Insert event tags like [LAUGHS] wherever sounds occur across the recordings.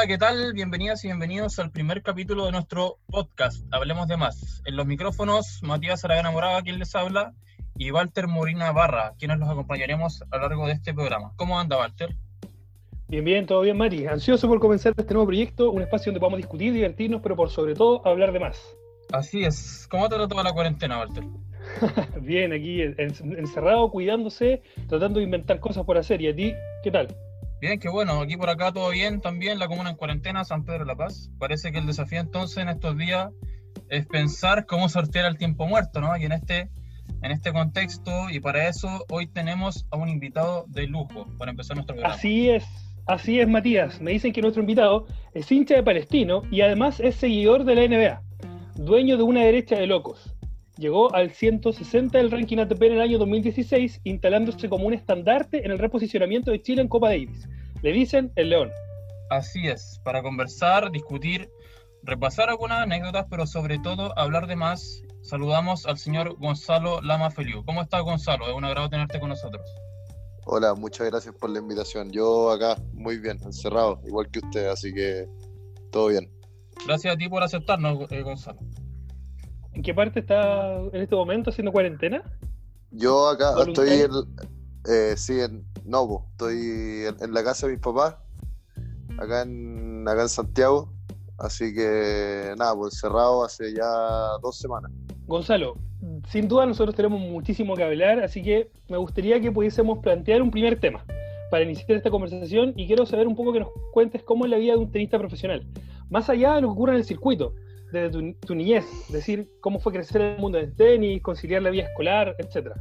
Hola, ¿qué tal? Bienvenidas y bienvenidos al primer capítulo de nuestro podcast, Hablemos de Más. En los micrófonos, Matías Aragana Moraga, quien les habla, y Walter Morina Barra, quienes los acompañaremos a lo largo de este programa. ¿Cómo anda, Walter? Bien, bien, todo bien, Mati. Ansioso por comenzar este nuevo proyecto, un espacio donde podamos discutir, divertirnos, pero por sobre todo hablar de más. Así es. ¿Cómo te tratado la cuarentena, Walter? [LAUGHS] bien, aquí encerrado, cuidándose, tratando de inventar cosas por hacer. ¿Y a ti, qué tal? Bien, qué bueno, aquí por acá todo bien también, la comuna en cuarentena, San Pedro de la Paz. Parece que el desafío entonces en estos días es pensar cómo sortear el tiempo muerto, ¿no? Y en este, en este contexto, y para eso hoy tenemos a un invitado de lujo para empezar nuestro programa. Así es, así es, Matías. Me dicen que nuestro invitado es hincha de Palestino y además es seguidor de la NBA, dueño de una derecha de locos. Llegó al 160 del ranking ATP en el año 2016, instalándose como un estandarte en el reposicionamiento de Chile en Copa Davis. Le dicen el León. Así es, para conversar, discutir, repasar algunas anécdotas, pero sobre todo hablar de más, saludamos al señor Gonzalo Lama Feliu. ¿Cómo estás, Gonzalo? Es un agrado tenerte con nosotros. Hola, muchas gracias por la invitación. Yo acá muy bien, encerrado, igual que usted, así que todo bien. Gracias a ti por aceptarnos, eh, Gonzalo. ¿En qué parte está en este momento haciendo cuarentena? Yo acá estoy en, eh, sí, en Novo, estoy en, la casa de mis papás, acá en, acá en Santiago, así que nada, pues cerrado hace ya dos semanas. Gonzalo, sin duda nosotros tenemos muchísimo que hablar, así que me gustaría que pudiésemos plantear un primer tema para iniciar esta conversación y quiero saber un poco que nos cuentes cómo es la vida de un tenista profesional, más allá de lo que ocurre en el circuito desde tu, niñez, decir cómo fue crecer en el mundo del tenis, conciliar la vida escolar, etcétera.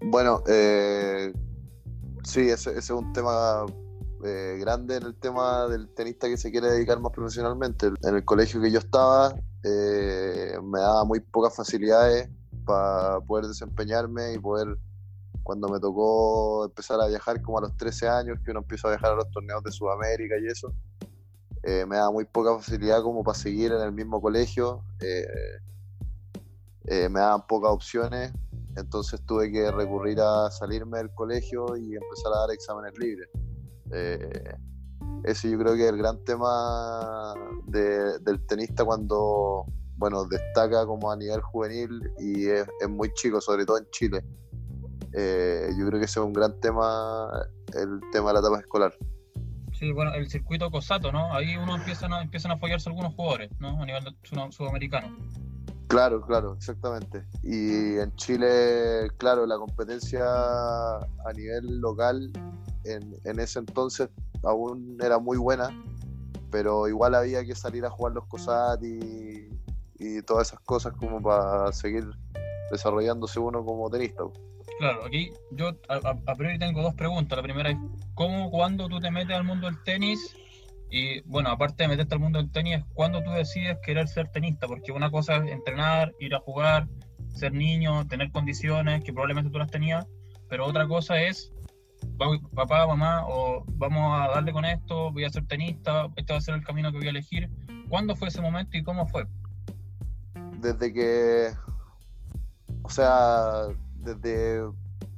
Bueno, eh, sí, ese, es un tema eh, grande en el tema del tenista que se quiere dedicar más profesionalmente. En el colegio que yo estaba eh, me daba muy pocas facilidades para poder desempeñarme y poder, cuando me tocó empezar a viajar como a los 13 años, que uno empieza a viajar a los torneos de Sudamérica y eso, eh, me da muy poca facilidad como para seguir en el mismo colegio, eh, eh, me daban pocas opciones, entonces tuve que recurrir a salirme del colegio y empezar a dar exámenes libres. ese yo creo que es el gran tema del tenista cuando bueno, destaca como a nivel juvenil y es muy chico, sobre todo en Chile. yo creo que ese es un gran tema, el tema de la etapa escolar. Sí, bueno, el circuito COSATO, ¿no? Ahí uno empiezan a, empiezan a fallarse algunos jugadores, ¿no? A nivel sudamericano. Claro, claro, exactamente. Y en Chile, claro, la competencia a nivel local en, en ese entonces aún era muy buena, pero igual había que salir a jugar los COSAT y, y todas esas cosas como para seguir desarrollándose uno como tenista. Claro, aquí yo a, priori tengo dos preguntas. La primera es, ¿cómo, cuando tú te metes al mundo del tenis? Y bueno, aparte de meterte al mundo del tenis, ¿cuándo tú decides querer ser tenista? Porque una cosa es entrenar, ir a jugar, ser niño, tener condiciones que probablemente tú las tenías, pero otra cosa es, papá, mamá, o vamos a darle con esto, voy a ser tenista, este va a ser el camino que voy a elegir. ¿Cuándo fue ese momento y cómo fue? Desde que, o sea, desde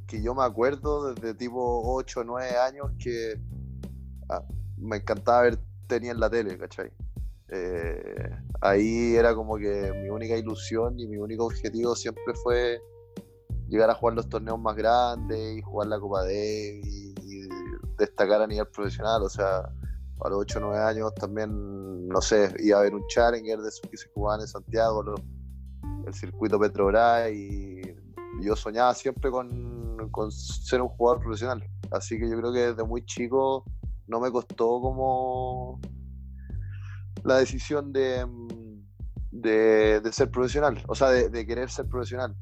que yo me acuerdo, desde tipo 8 o 9 años, que ah, me encantaba ver tenis en la tele, ¿cachai? Eh, ahí era como que mi única ilusión y mi único objetivo siempre fue llegar a jugar los torneos más grandes y jugar la Copa D y, destacar a nivel profesional. O sea, a los 8 o 9 años también, no sé, iba a haber un Challenger de esos que se jugaban en Santiago, el circuito Petrobras y yo soñaba siempre con, ser un jugador profesional. Así que yo creo que desde muy chico no me costó como la decisión de, de, ser profesional, o sea, de, querer ser profesional.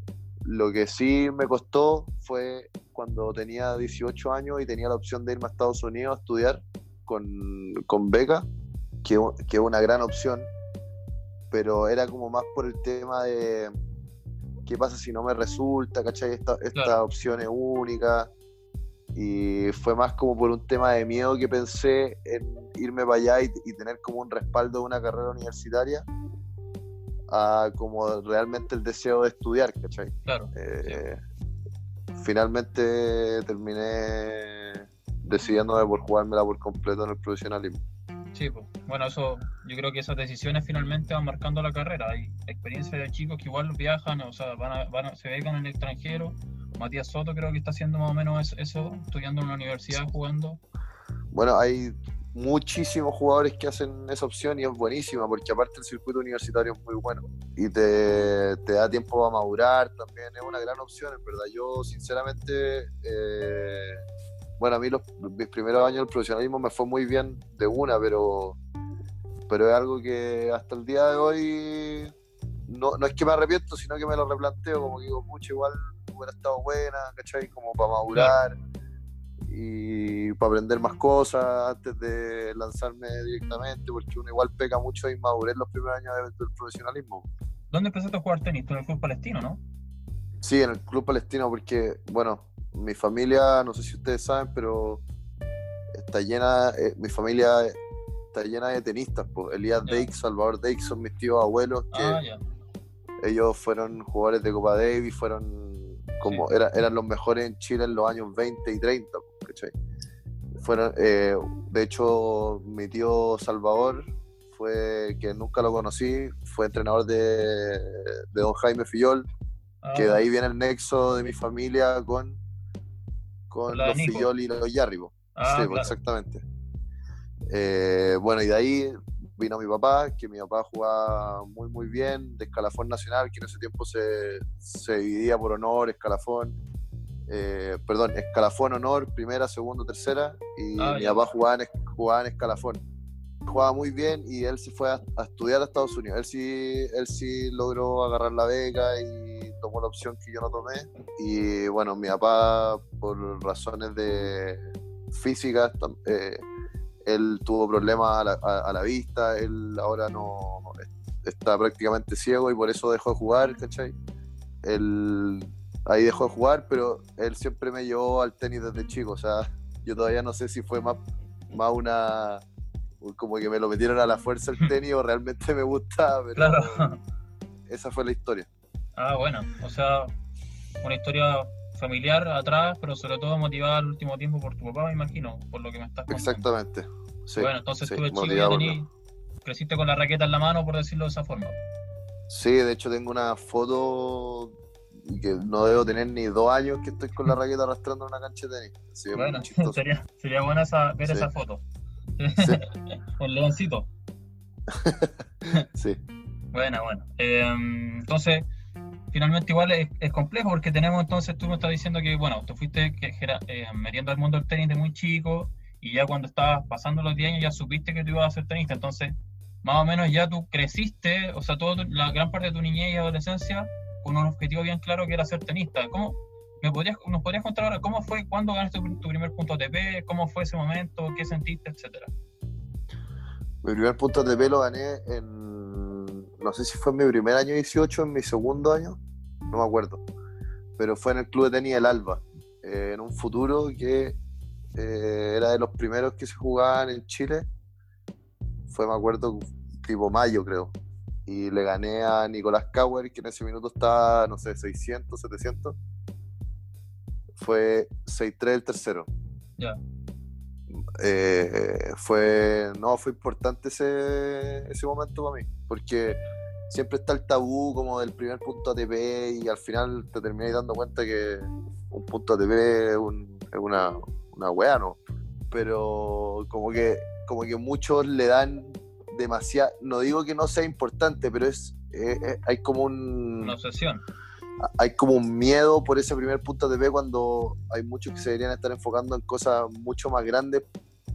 Lo que sí me costó fue cuando tenía 18 años y tenía la opción de irme a Estados Unidos a estudiar con, beca, que, que es una gran opción, pero era como más por el tema de, ¿qué pasa si no me resulta? ¿Cachai? Esta, esta opción es única. Y fue más como por un tema de miedo que pensé en irme para allá y, tener como un respaldo de una carrera universitaria a como realmente el deseo de estudiar, ¿cachai? Claro. Eh, finalmente terminé decidiéndome por jugármela por completo en el profesionalismo. Sí, pues. bueno, eso, yo creo que esas decisiones finalmente van marcando la carrera. Hay experiencias de chicos que igual viajan, o sea, van a, van a, se dedican en el extranjero. Matías Soto creo que está haciendo más o menos eso, estudiando en una universidad, jugando. Bueno, hay muchísimos jugadores que hacen esa opción y es buenísima porque aparte el circuito universitario es muy bueno y te, te da tiempo a madurar también es una gran opción en verdad yo sinceramente eh, bueno a mí los, mis primeros años del profesionalismo me fue muy bien de una pero pero es algo que hasta el día de hoy no, no es que me arrepiento sino que me lo replanteo como que digo mucho igual hubiera estado buena ¿cachai? como para madurar y para aprender más cosas antes de lanzarme directamente, porque uno igual pega mucho de inmadurez los primeros años del profesionalismo. ¿Dónde empezaste a jugar tenis? ¿En el Club Palestino, no? Sí, en el Club Palestino, porque, bueno, mi familia, no sé si ustedes saben, pero está llena, eh, mi familia está llena de tenistas, pues. Elías yeah. Salvador Deix son mis tíos abuelos, que ah, ellos fueron jugadores de Copa Davis, fueron como era, eran los mejores en Chile en los años 20 y 30. Fueron, eh, de hecho, mi tío Salvador fue, que nunca lo conocí, fue entrenador de, de don Jaime Fillol, que de ah. ahí viene el nexo de mi familia con, con los Fillol y los Yarribo. Ah, sí, exactamente. Eh, bueno, y de ahí vino mi papá, que mi papá jugaba muy, muy bien, de escalafón nacional, que en ese tiempo se, se dividía por honor, escalafón, eh, perdón, escalafón, honor, primera, segunda, tercera, y ah, mi papá jugaba en, jugaba en escalafón. Jugaba muy bien y él se fue a, estudiar a Estados Unidos. Él sí, él sí logró agarrar la beca y tomó la opción que yo no tomé. Y bueno, mi papá, por razones de físicas, eh, él tuvo problemas a la, vista, él ahora no está prácticamente ciego y por eso dejó de jugar, ¿cachai? Él ahí dejó de jugar, pero él siempre me llevó al tenis desde chico, o sea, yo todavía no sé si fue más, más una como que me lo metieron a la fuerza el [LAUGHS] tenis o realmente me gustaba, pero claro. esa fue la historia. Ah, bueno, o sea, una historia familiar atrás, pero sobre todo motivada al último tiempo por tu papá, me imagino, por lo que me estás contando. Exactamente. bueno, entonces tú de chico ya tení, creciste con la raqueta en la mano, por decirlo de esa forma. Sí, de hecho tengo una foto que no debo tener ni dos años que estoy con la raqueta arrastrando en una cancha de tenis. bueno, [LAUGHS] sería, sería buena esa, ver esa foto. [LAUGHS] con leoncito. [LAUGHS] sí. Buena, bueno. Eh, entonces, finalmente igual es, complejo porque tenemos entonces, tú me estás diciendo que, bueno, te fuiste eh, metiendo al mundo del tenis de muy chico y ya cuando estabas pasando los 10 años ya supiste que tú ibas a ser tenista, entonces más o menos ya tú creciste, o sea, toda la gran parte de tu niñez y adolescencia con un objetivo bien claro que era ser tenista. ¿Cómo, me podrías, ¿Nos podrías contar ahora cómo fue, cuándo ganaste tu, primer punto ATP, cómo fue ese momento, qué sentiste, etcétera? Mi primer punto ATP lo gané en no sé si fue en mi primer año 18, en mi segundo año, no me acuerdo, pero fue en el club de tenis El Alba, eh, en un futuro que eh, era de los primeros que se jugaban en Chile, fue, me acuerdo, tipo mayo creo, y le gané a Nicolás Kauer, que en ese minuto estaba, no sé, 600, 700, fue 6-3 el tercero. Ya. Eh, fue no fue importante ese, ese momento para mí porque siempre está el tabú como del primer punto ATP y al final te terminas dando cuenta que un punto ATP es, una, una wea, ¿no? Pero como que, como que muchos le dan demasiado, no digo que no sea importante, pero es, hay como un... Una obsesión. Hay como un miedo por ese primer punto ATP cuando hay muchos que se deberían estar enfocando en cosas mucho más grandes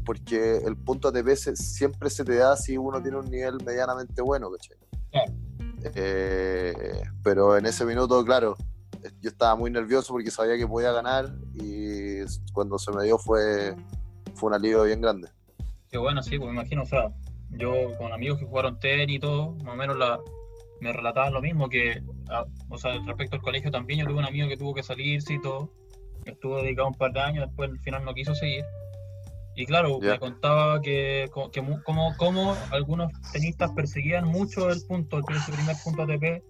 porque el punto ATP siempre se te da si uno tiene un nivel medianamente bueno, ¿cachai? Eh, pero en ese minuto, claro, yo estaba muy nervioso porque sabía que podía ganar y cuando se me dio fue, fue un alivio bien grande. Qué bueno, sí, pues me imagino, o sea, yo con amigos que jugaron tenis y todo, más o menos la, me relataban lo mismo, que, ah, o sea, respecto al colegio también, yo tuve un amigo que tuvo que salirse y todo, estuvo dedicado un par de años, después al final no quiso seguir y claro, me contaba que, como, como, algunos tenistas perseguían mucho el punto, el primer punto ATP,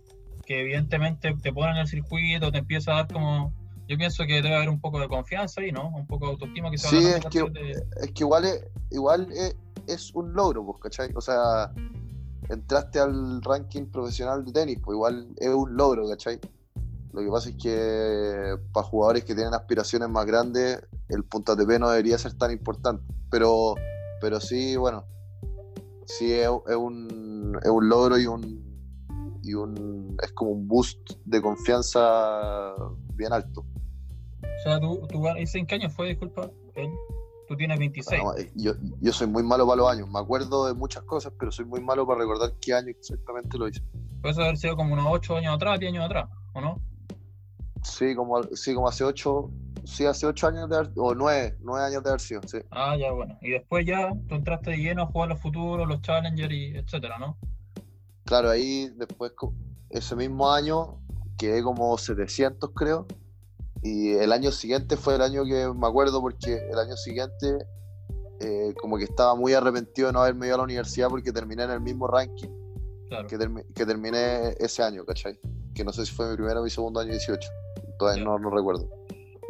que evidentemente te ponen en el circuito, te empieza a dar como... Yo pienso que debe haber un poco de confianza ahí, ¿no? Un poco de autoestima que Sí, es que, es que igual, es, igual es un logro, pues, ¿cachai? O sea, entraste al ranking profesional de tenis, pues igual es un logro, ¿cachai? Lo que pasa es que para jugadores que tienen aspiraciones más grandes, el punto ATP no debería ser tan importante. Pero, pero sí, bueno, sí es, un, es un logro y un, y un es como un boost de confianza bien alto. O sea, tú, tú ¿en qué año fue, disculpa? Tú tienes 26. Eh, yo, yo soy muy malo para los años. Me acuerdo de muchas cosas, pero soy muy malo para recordar qué año exactamente lo hice. Puede haber sido como unos 8 años atrás, 10 años atrás, ¿o no? Sí, como, sí, como hace 8, sí, hace 8 años de o 9, 9 años de haber sido, sí. Ah, ya, bueno. Y después ya tú entraste de lleno a jugar los futuros, los challengers y etcétera, ¿no? Claro, ahí después, ese mismo año, quedé como 700, creo y el año siguiente fue el año que me acuerdo porque el año siguiente eh, como que estaba muy arrepentido de no haberme ido a la universidad porque terminé en el mismo ranking que, que, terminé ese año, ¿cachai? Que no sé si fue mi primero o mi segundo año 18, todavía no, no, recuerdo.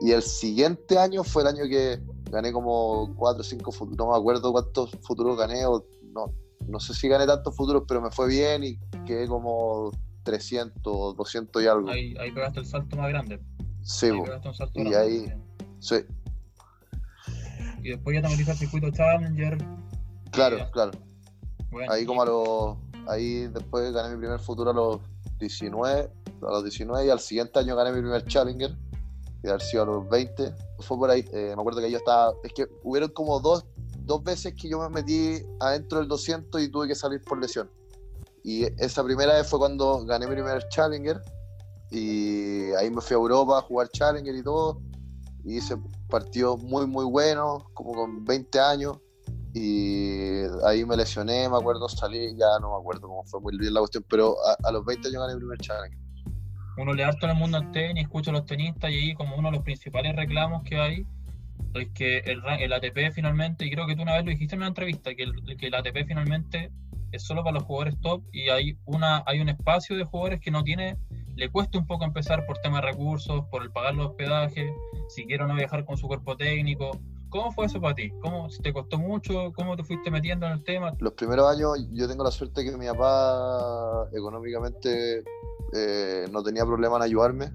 Y el siguiente año fue el año que gané como 4 o 5 futuros, no me acuerdo cuántos futuros gané, o no, no sé si gané tantos futuros, pero me fue bien y quedé como 300, 200 y algo. Ahí, ahí pegaste el salto más grande. Sí, y ahí. Sí. Y después ya te metiste al circuito Challenger. Claro, claro. ahí como a los. Ahí después gané mi primer futuro a los 19. A los 19 y al siguiente año gané mi primer Challenger. Y haber sido a los 20. Fue por ahí. Eh, me acuerdo que yo estaba. Es que hubieron como dos, dos veces que yo me metí adentro del 200 y tuve que salir por lesión. Y esa primera vez fue cuando gané mi primer Challenger y ahí me fui a Europa a jugar Challenger y todo. Y hice partidos muy, muy buenos, como con 20 años. Y ahí me lesioné, me acuerdo, salí, ya no me acuerdo cómo fue muy bien la cuestión, pero a, los 20 años gané el primer Challenger. Uno le harto en el mundo del tenis, escucha a los tenistas y ahí como uno de los principales reclamos que hay es que el, el ATP finalmente, y creo que tú una vez lo dijiste en una entrevista, que el, que el ATP finalmente es solo para los jugadores top y hay, una, hay un espacio de jugadores que no tiene le cuesta un poco empezar por temas de recursos, por el pagar los hospedajes, si quiero no viajar con su cuerpo técnico. ¿Cómo fue eso para ti? ¿Cómo te costó mucho? ¿Cómo te fuiste metiendo en el tema? Los primeros años yo tengo la suerte que mi papá económicamente eh, no tenía problema en ayudarme.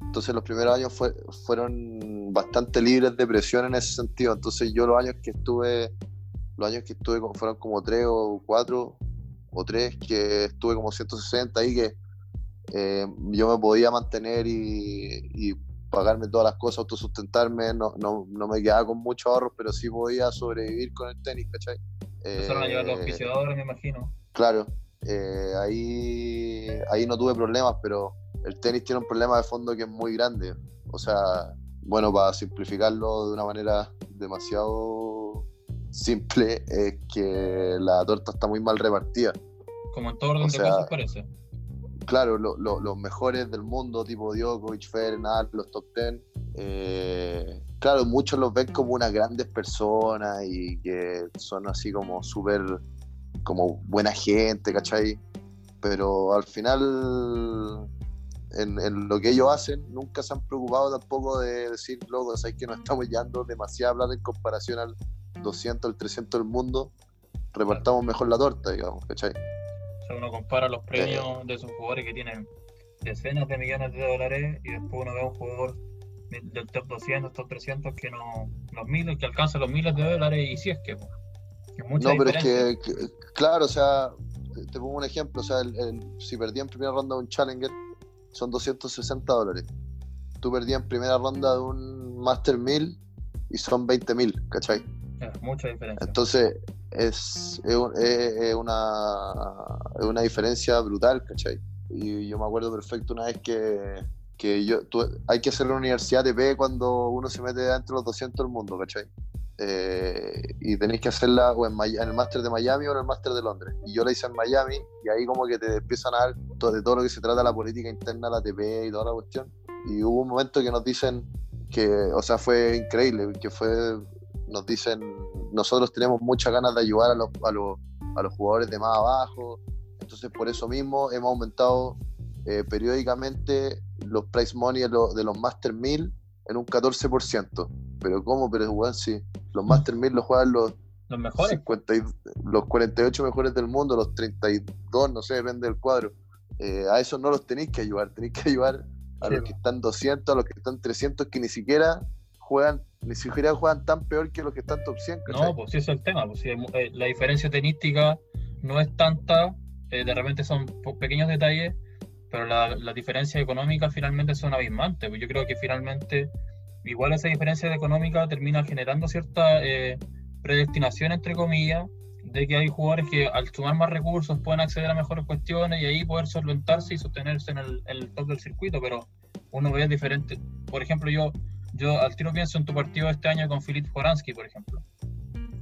Entonces los primeros años fue, fueron bastante libres de presión en ese sentido. Entonces yo los años que estuve, los años que estuve fueron como tres o cuatro o tres, que estuve como 160 ahí, que eh, yo me podía mantener y, pagarme todas las cosas, autosustentarme, no, no, no me quedaba con mucho ahorro, pero sí podía sobrevivir con el tenis, ¿cachai? Empezaron a llevar los auspiciadores, me imagino. Claro, eh, ahí, ahí no tuve problemas, pero el tenis tiene un problema de fondo que es muy grande. O sea, bueno, para simplificarlo de una manera demasiado simple, es que la torta está muy mal repartida. Como en todo orden de cosas parece claro, los mejores del mundo, tipo Djokovic, Federer, los top ten, eh, claro, muchos los ven como unas grandes personas y que son así como súper, como buena gente, ¿cachai? Pero al final, en, lo que ellos hacen, nunca se han preocupado tampoco de decir, loco, ¿sabes que nos estamos llevando demasiada plata en comparación al 200, al 300 del mundo? Repartamos mejor la torta, digamos, ¿cachai? Uno compara los premios de esos jugadores que tienen decenas de millones de dólares y después uno ve a un jugador del top 200, top 300 que no los miles, que alcanza los miles de dólares y si es que, no, pero es que, claro, o sea, te, pongo un ejemplo, o sea, si perdí en primera ronda de un Challenger son 260 dólares. Tú perdí en primera ronda de un Master 1000 y son 20 mil, ¿cachai? mucha diferencia. Entonces, es, es, una, es una diferencia brutal, ¿cachai? Y yo me acuerdo perfecto una vez que, que yo, hay que hacer la universidad de cuando uno se mete dentro de los 200 del mundo, ¿cachai? Eh, y tenéis que hacerla o en, el máster de Miami o en el máster de Londres. Y yo la hice en Miami y ahí como que te empiezan a dar todo, de todo lo que se trata la política interna, la ATP y toda la cuestión. Y hubo un momento que nos dicen que, o sea, fue increíble, que fue nos dicen, nosotros tenemos muchas ganas de ayudar a los, a los, a los jugadores de más abajo, entonces por eso mismo hemos aumentado eh, periódicamente los price money de los, de los Master 1000 en un 14%. Pero ¿cómo? Pero bueno, sí, los Master 1000 los juegan los, Los mejores. 50 y- los 48 mejores del mundo, los 32, no sé, depende del cuadro. Eh, a esos no los tenéis que ayudar, tenéis que ayudar a Sí, los que están 200, a los que están 300, que ni siquiera juegan, ni siquiera juegan tan peor que los que están top 100, ¿cachai? No, pues sí, es el tema. Pues, sí, eh, la diferencia tenística no es tanta, eh, de repente son pequeños detalles, pero la, la diferencia económica finalmente son abismantes. Pues yo creo que finalmente, igual esa diferencia económica termina generando cierta eh, predestinación, entre comillas, de que hay jugadores que al sumar más recursos pueden acceder a mejores cuestiones y ahí poder solventarse y sostenerse en el, en el top del circuito, pero uno ve diferente. Por ejemplo, yo, yo al tiro pienso en tu partido este año con Filip Horansky, por ejemplo.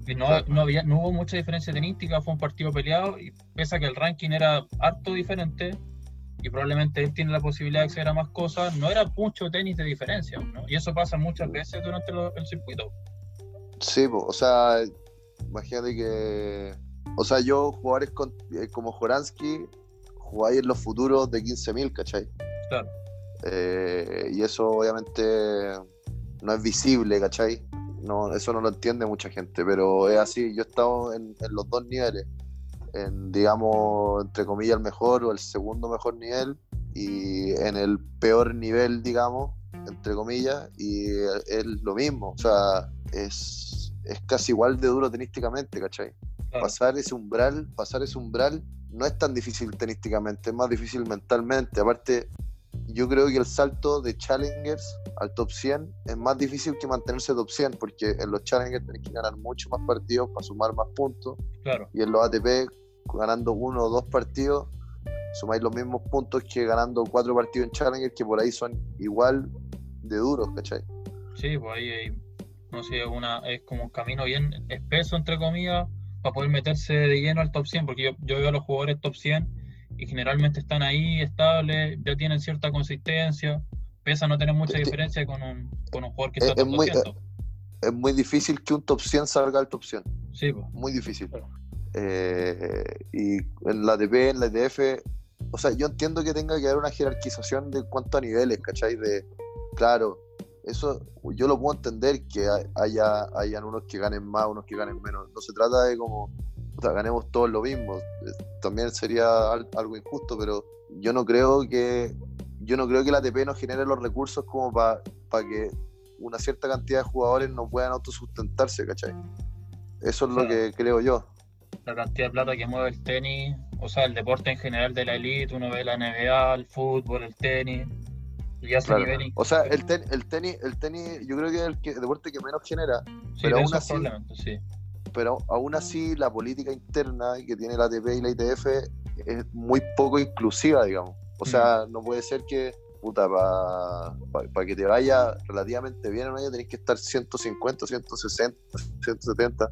Y no, Claro. no, había, no hubo mucha diferencia tenística, fue un partido peleado, y pese a que el ranking era harto diferente, y probablemente él tiene la posibilidad de acceder a más cosas, no era mucho tenis de diferencia, ¿no? Y eso pasa muchas veces durante lo- el circuito. Sí, o sea, imagínate que. O sea, yo, jugadores con- eh, como Joransky, jugáis en los futuros de 15.000, ¿cachai? Claro. Eh, y eso obviamente no es visible, ¿cachai? No, eso no lo entiende mucha gente, pero es así. Yo he estado en, en los dos niveles, en, digamos, entre comillas, el mejor o el segundo mejor nivel, y en el peor nivel, digamos, entre comillas, y es lo mismo. O sea, es, es casi igual de duro tenísticamente, ¿cachai? Claro. pasar ese umbral, pasar ese umbral no es tan difícil tenísticamente, es más difícil mentalmente. Aparte, yo creo que el salto de Challengers al top 100 es más difícil que mantenerse top 100, porque en los Challengers tenés que ganar mucho más partidos para sumar más puntos, Claro, y en los ATP, ganando uno o dos partidos, sumáis los mismos puntos que ganando cuatro partidos en Challenger, que por ahí son igual de duros, ¿cachai? sí, pues ahí hay, no sé, una, es como un camino bien espeso, entre comillas, para poder meterse de lleno al top 100, porque yo, yo veo a los jugadores top 100 y generalmente están ahí estables, ya tienen cierta consistencia, pese a no tener mucha Es que- diferencia con un, con un jugador que es- está es top muy- 200. Es muy difícil que un top 100 salga al top 100. Sí, pues. muy difícil. Claro. Eh, y en la ATP, en la ETF, o sea, yo entiendo que tenga que haber una jerarquización de cuanto a niveles, ¿cachai? De, claro, eso yo lo puedo entender que hay- haya hayan unos que ganen más, unos que ganen menos. No se trata de como, puta, ganemos todos lo mismo. También sería al- algo injusto, pero yo no creo que yo no creo que la ATP nos genere los recursos como para que una cierta cantidad de jugadores no puedan autosustentarse, ¿cachai? Eso es lo que creo yo. la cantidad de plata que mueve el tenis, o sea, el deporte en general de la elite, uno ve la NBA, el fútbol, el tenis, y ese Claro. nivel. O sea, el, ten- el tenis, el tenis, yo creo que es el, que- el deporte que menos genera, sí, pero aún así- sí. Pero aún así la política interna que tiene la ATP y la ITF es muy poco inclusiva, digamos. O sea, no puede ser que, puta, para que te vaya relativamente bien en un año tenés que estar 150, 160, 170.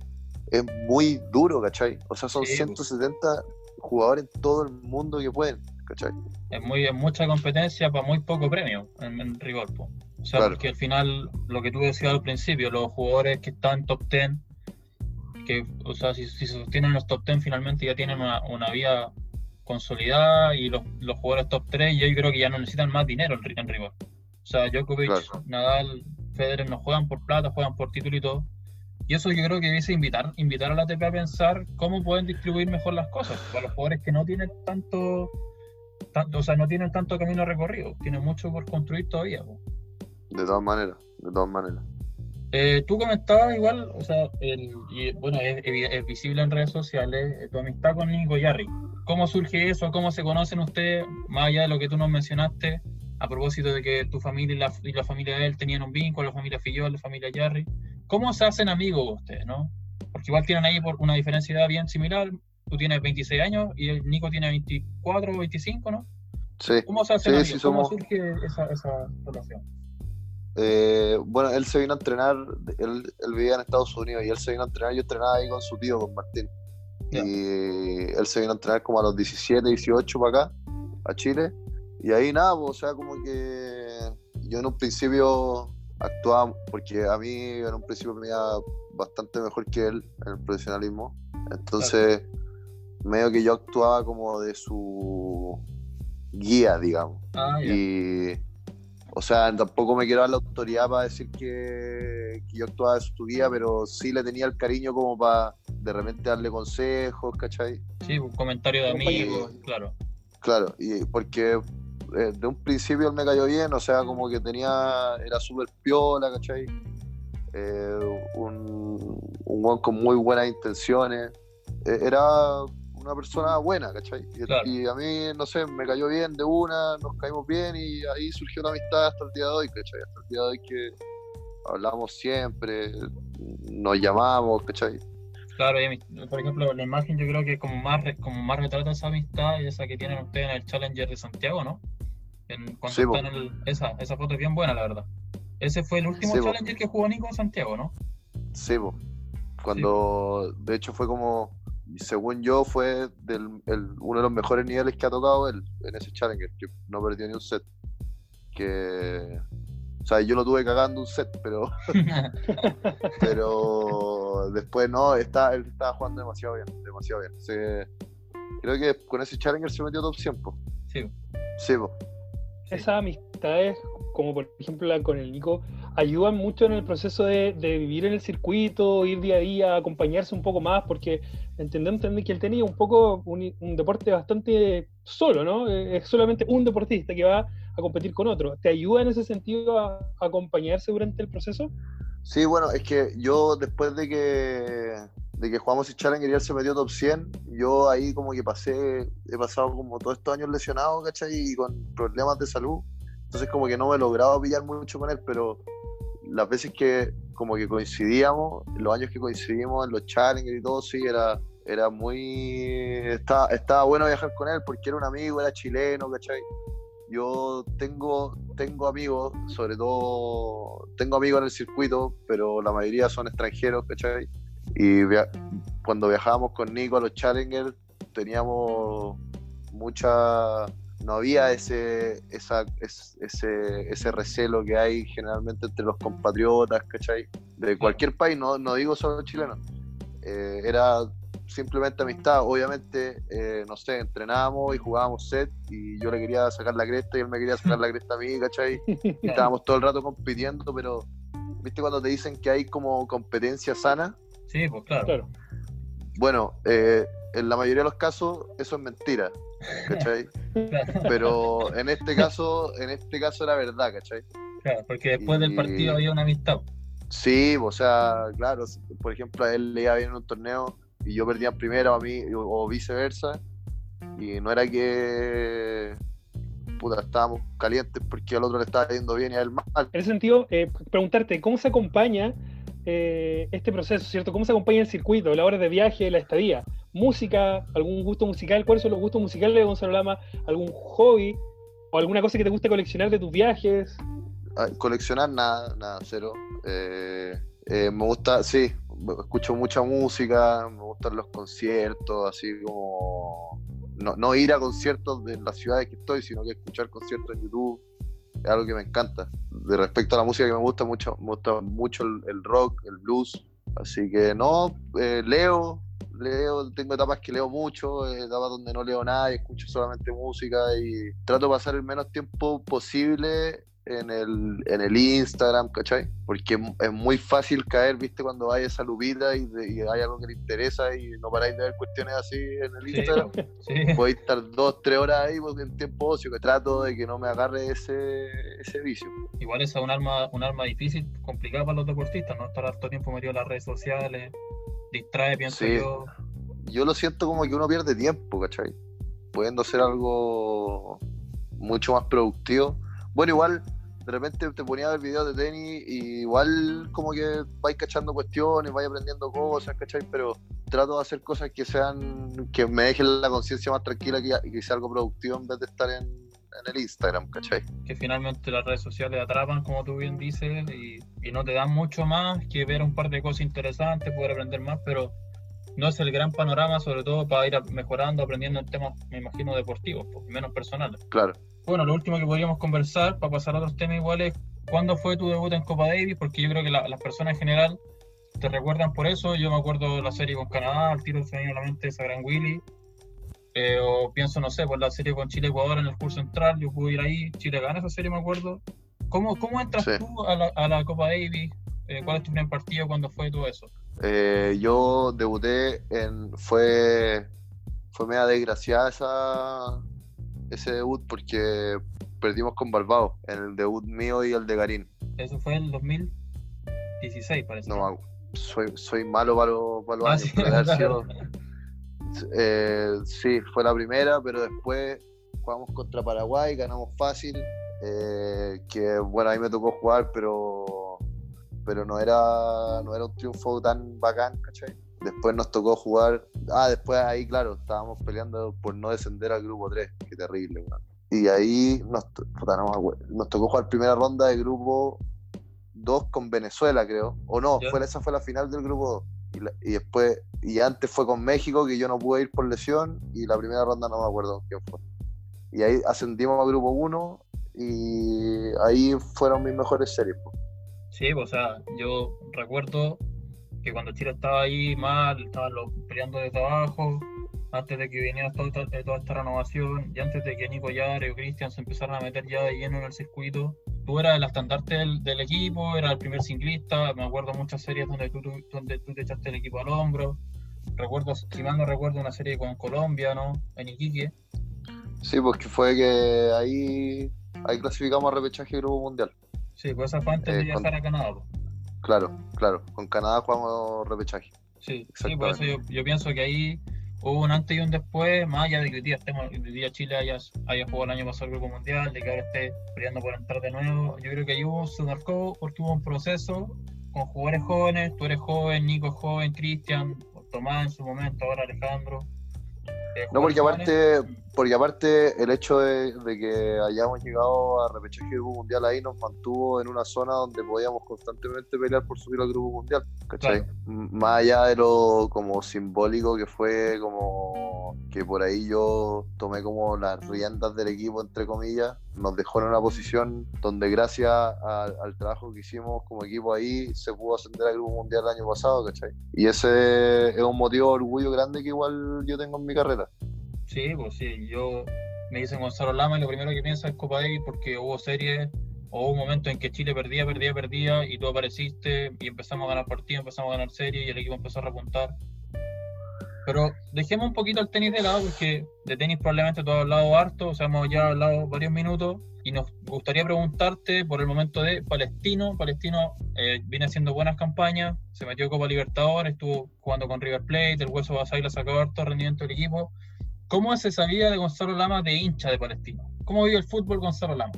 Es muy duro, ¿cachai? O sea, son Sí, pues. 170 jugadores en todo el mundo que pueden, ¿cachai? Es, muy, es mucha competencia para muy poco premio en, en rigor. po. O sea, Claro. porque al final, lo que tú decías al principio, los jugadores que están top 10, que, o sea, si, si se sostienen en los top 10, finalmente ya tienen una, una vida consolidada y los, los jugadores top 3, yo creo que ya no necesitan más dinero en, en rigor. O sea, Djokovic, Claro. Nadal, Federer no juegan por plata, juegan por título y todo. Y eso yo creo que dice invitar, invitar a la ATP a pensar cómo pueden distribuir mejor las cosas para los jugadores que no tienen tanto, tanto o sea, no tienen tanto camino recorrido, tienen mucho por construir todavía. De todas maneras, de todas maneras. Eh, tú comentabas igual, o sea, el, y, bueno, es, es visible en redes sociales eh, tu amistad con Nico Yarri. ¿Cómo surge eso? ¿Cómo se conocen ustedes? Más allá de lo que tú nos mencionaste, a propósito de que tu familia y la, y la familia de él tenían un vínculo, la familia Fillol, la familia Yarri. ¿Cómo se hacen amigos ustedes, no? Porque igual tienen ahí por una diferencia de edad bien similar. Tú tienes 26 años y el Nico tiene 24 o 25, ¿no? Sí. ¿Cómo se hacen Sí, amigos? sí, ¿Cómo somos- surge esa, esa relación? Eh, bueno, él se vino a entrenar, él, él vivía en Estados Unidos y él se vino a entrenar, yo entrenaba ahí con su tío, con Martín. Y él se vino a entrenar como a los 17, 18 para acá, a Chile. Y ahí nada, pues, o sea, como que yo en un principio actuaba, porque a mí en un principio me iba bastante mejor que él en el profesionalismo. Entonces, medio que yo actuaba como de su guía, digamos. Ah, ya. Y, o sea, tampoco me quiero dar la autoridad para decir que, yo actuaba de su guía, pero sí le tenía el cariño como para de repente darle consejos, ¿cachai? Sí, un comentario de amigos, claro. Claro, y porque eh, de un principio él me cayó bien, o sea, como que tenía, era súper piola, ¿cachai? Eh, un, un con muy buenas intenciones. Eh, era una persona buena, ¿cachai? Y, Claro. y a mí, no sé, me cayó bien de una, nos caímos bien y ahí surgió una amistad hasta el día de hoy, ¿cachai? Hasta el día de hoy que hablamos siempre, nos llamamos, ¿cachai? Claro, y por ejemplo, la imagen yo creo que como más, como más retrata esa amistad y esa que tienen ustedes en el Challenger de Santiago, ¿no? En, cuando Sí, están en el- esa, esa foto es bien buena, la verdad. Ese fue el último Sí. Challenger que jugó Nico en Santiago, ¿no? Sí, po. cuando de hecho fue como, según yo, fue del, el- uno de los mejores niveles que ha tocado él en ese Challenger, que no perdió ni un set. Que, o sea, yo lo tuve cagando un set, pero, [LAUGHS] pero después no, está, él estaba jugando demasiado bien, demasiado bien. Se- creo que con ese Challenger se metió top 100, po. sí, Sí, po. sí. Esas amistades, como por ejemplo la con el Nico, ayudan mucho en el proceso de, vivir en el circuito, ir día a día, acompañarse un poco más, porque entendemos también que el tenis es un poco un, deporte bastante solo, ¿no? Eh, Es solamente un deportista que va a competir con otro. ¿Te ayuda en ese sentido a, acompañarse durante el proceso? Sí, bueno, es que yo después de que, de que jugamos el Challenger y él se metió top 100, yo ahí como que pasé, he pasado como todos estos años lesionado, ¿cachai? Y con problemas de salud. Entonces como que no me he logrado pillar mucho con él, pero las veces que como que coincidíamos, los años que coincidimos en los Challenger y todo, sí, era, era muy... Estaba, estaba bueno viajar con él porque era un amigo, era chileno, ¿cachai? Yo tengo, tengo amigos, sobre todo, tengo amigos en el circuito, pero la mayoría son extranjeros, ¿cachai? Y cuando viajábamos con Nico a los Challenger, teníamos mucha, no había ese, esa, es- ese, ese recelo que hay generalmente entre los compatriotas, ¿cachai? De cualquier país, no, no digo solo chilenos. Eh, era simplemente amistad. Obviamente, eh, no sé, entrenábamos y jugábamos set y yo le quería sacar la cresta y él me quería sacar la cresta a mí, ¿cachai? Y [LAUGHS] estábamos todo el rato compitiendo, pero ¿viste cuando te dicen que hay como competencia sana? Sí, pues claro. Claro. Bueno, eh, en la mayoría de los casos eso es mentira, ¿cachai? Claro, Pero en este caso, en este caso era verdad, ¿cachai? claro, porque después del partido había una amistad. Sí, o sea, claro, por ejemplo, a él le iba bien en un torneo y yo perdía en primera o a mí, o, o viceversa, y no era que puta, estábamos calientes porque al otro le estaba yendo bien y a él mal. En ese sentido, eh, preguntarte, ¿cómo se acompaña eh, este proceso, ¿cierto? ¿Cómo se acompaña el circuito, la hora de viaje, la estadía? ¿Música? ¿Algún gusto musical? ¿Cuáles son los gustos musicales de Gonzalo Lama? ¿Algún hobby? ¿O alguna cosa que te guste coleccionar de tus viajes? Ah, Coleccionar nada, nada, cero. Eh, eh, me gusta, sí, escucho mucha música, me gustan los conciertos, así como no, no ir a conciertos de las ciudades que estoy, sino que escuchar conciertos en YouTube es algo que me encanta. De respecto a la música que me gusta mucho, me gusta mucho el, rock, el blues, así que no, eh, leo, leo, tengo etapas que leo mucho, etapas donde no leo nada y escucho solamente música y trato de pasar el menos tiempo posible en el, en el Instagram, ¿cachai? Porque es- muy fácil caer, ¿viste? Cuando hay esa lupita y, hay algo que te interesa y no paráis de ver cuestiones así en el Sí, Instagram. sí. Podéis estar dos, tres horas ahí pues, en tiempo ocio, que trato de que no me agarre ese, ese vicio. Igual esa es un arma, un arma difícil, complicada para los deportistas, ¿no? Estar harto tiempo metido en las redes sociales, distrae, pienso Sí. yo. Yo lo siento como que uno pierde tiempo, ¿cachai? Pudiendo hacer algo mucho más productivo. Bueno, igual de repente te ponía a ver videos de tenis y igual como que vais cachando cuestiones, vais aprendiendo cosas, ¿cachai? Pero trato de hacer cosas que sean, que me dejen la conciencia más tranquila que, que sea algo productivo en vez de estar en, en el Instagram, ¿cachai? que finalmente las redes sociales atrapan, como tú bien dices, y, y no te dan mucho más que ver un par de cosas interesantes, poder aprender más, pero no es el gran panorama, sobre todo para ir mejorando, aprendiendo en temas, me imagino, deportivos, menos personales. Claro. Bueno, lo último que podríamos conversar, para pasar a otros temas iguales, ¿cuándo fue tu debut en Copa Davis? Porque yo creo que la- las personas en general te recuerdan por eso. Yo me acuerdo de la serie con Canadá, al tiro se me la mente esa gran Willy. Eh, o pienso, no sé, por la serie con Chile-Ecuador en el curso central, yo pude ir ahí, Chile gana esa serie, me acuerdo. ¿Cómo, cómo entras Sí. tú a la, a la Copa Davis? Eh, ¿Cuál es tu primer partido? ¿Cuándo fue todo eso? Eh, yo debuté en. Fue. Fue media desgraciada esa, ese debut porque perdimos con Barbados en el debut mío y el de Garín. Eso fue en el 2016, parece. No, soy, soy malo para los, para los Ah, años. sí, pero [LAUGHS] eh, sí, fue la primera, pero después jugamos contra Paraguay, ganamos fácil. eh, que bueno, ahí me tocó jugar, pero pero no era, no era un triunfo tan bacán, ¿cachai? Después nos tocó jugar. Ah, después ahí, claro, estábamos peleando por no descender al grupo 3. Qué terrible. Y ahí nos, tocó jugar primera ronda de grupo 2 con Venezuela, creo. O no, fue, esa fue la final del grupo 2. Y, después, y antes fue con México, que yo no pude ir por lesión. Y la primera ronda no me acuerdo quién fue. Y ahí ascendimos a grupo 1. Y ahí fueron mis mejores series. Sí, o sea, yo recuerdo que cuando Chile estaba ahí mal, estaban los, peleando desde abajo, antes de que viniera toda, esta- esta renovación y antes de que Nico Yare o Cristian se empezaran a meter ya de lleno en el circuito, tú eras el estandarte del, del equipo, eras el primer ciclista, me acuerdo muchas series donde tú, tú- donde tú te echaste el equipo al hombro, recuerdo, si mal no recuerdo, una serie con Colombia, ¿no? En Iquique, Sí, porque fue que ahí, ahí clasificamos a repechaje de grupo mundial. sí, pues esa fue antes de Eh, con- viajar a Canadá, pues. Claro, claro. Con Canadá jugamos repechaje. Sí, sí, por eso yo pienso que ahí hubo un antes y un después, más allá de que hoy día, estemos, hoy día Chile haya, haya jugado el año pasado el Grupo Mundial, de que ahora esté peleando por entrar de nuevo. Yo creo que ahí hubo, se marcó porque hubo un proceso con jugadores jóvenes, tú eres joven, Nico es joven, Cristian, Tomás en su momento, ahora Alejandro. eh, No, porque jugadores aparte, jóvenes. Porque aparte el hecho de, de que hayamos llegado a repechaje del grupo mundial ahí nos mantuvo en una zona donde podíamos constantemente pelear por subir al grupo mundial, ¿cachai? Claro. Más allá de lo como simbólico que fue como que por ahí yo tomé como las riendas del equipo entre comillas, nos dejó en una posición donde gracias al, al trabajo que hicimos como equipo ahí se pudo ascender al grupo mundial el año pasado, ¿cachai? Y ese es un motivo de orgullo grande que igual yo tengo en mi carrera. Sí, pues sí, yo me dicen Gonzalo Lama y lo primero que pienso es Copa Davis porque hubo series o hubo un momento en que Chile perdía, perdía, perdía y tú apareciste y empezamos a ganar partidos, empezamos a ganar series y el equipo empezó a repuntar. Pero dejemos un poquito el tenis de lado porque de tenis probablemente tú has hablado harto, o sea, hemos ya hablado varios minutos y nos gustaría preguntarte por el momento de Palestino. Palestino eh, viene haciendo buenas campañas, se metió Copa Libertadores, estuvo jugando con River Plate, el Hueso Basay le sacó harto rendimiento del equipo. ¿Cómo es esa vida de Gonzalo Lama de hincha de Palestino? ¿Cómo vive el fútbol Gonzalo Lama?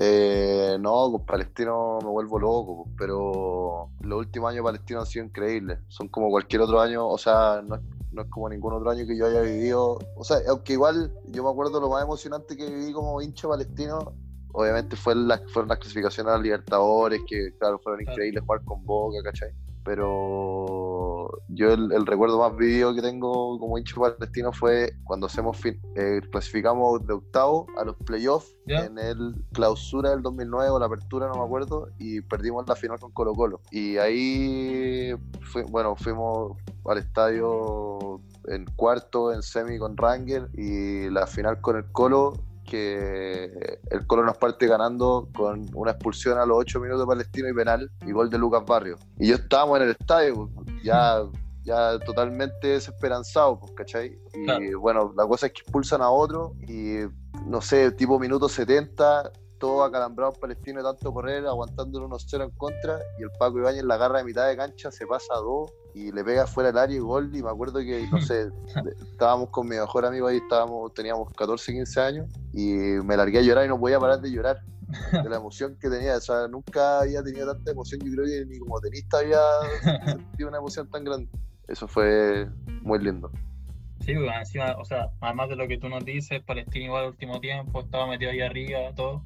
Eh, no, con Palestino me vuelvo loco, pues, pero los últimos años Palestino han sido increíbles. Son como cualquier otro año, o sea, no es, no es como ningún otro año que yo haya vivido. O sea, aunque igual yo me acuerdo lo más emocionante que viví como hincha palestino, obviamente fue la, fueron las clasificaciones a Libertadores, que claro, fueron increíbles jugar con Boca, ¿cachai? Pero yo el, el recuerdo más vivido que tengo como hincha palestino fue cuando hacemos fin- eh, clasificamos de octavo a los playoffs en el clausura del 2009 o la apertura, no me acuerdo, y perdimos la final con Colo Colo. Y ahí, fui- bueno, fuimos al estadio en cuarto, en semi con Ranger y la final con el Colo, que el Colo nos parte ganando con una expulsión a los 8 minutos de Palestino y penal y gol de Lucas Barrio. Y yo estábamos en el estadio, ya, ya totalmente desesperanzado, pues, ¿cachai? Y Claro. bueno, la cosa es que expulsan a otro y no sé, tipo minuto 70, todo acalambrado en Palestino de tanto correr, aguantando unos 0 en contra, y el Paco Ibáñez la agarra de mitad de cancha, se pasa a dos y le pega fuera del área y gol. Y me acuerdo que, no sé, [LAUGHS] estábamos con mi mejor amigo ahí, estábamos, teníamos 14, 15 años, y me largué a llorar y no podía parar de llorar. De la [LAUGHS] emoción que tenía, o sea, nunca había tenido tanta emoción, yo creo que ni como tenista había [LAUGHS] sentido una emoción tan grande. Eso fue muy lindo. Sí, porque encima, o sea, además de lo que tú nos dices, Palestino igual al último tiempo estaba metido ahí arriba, todo.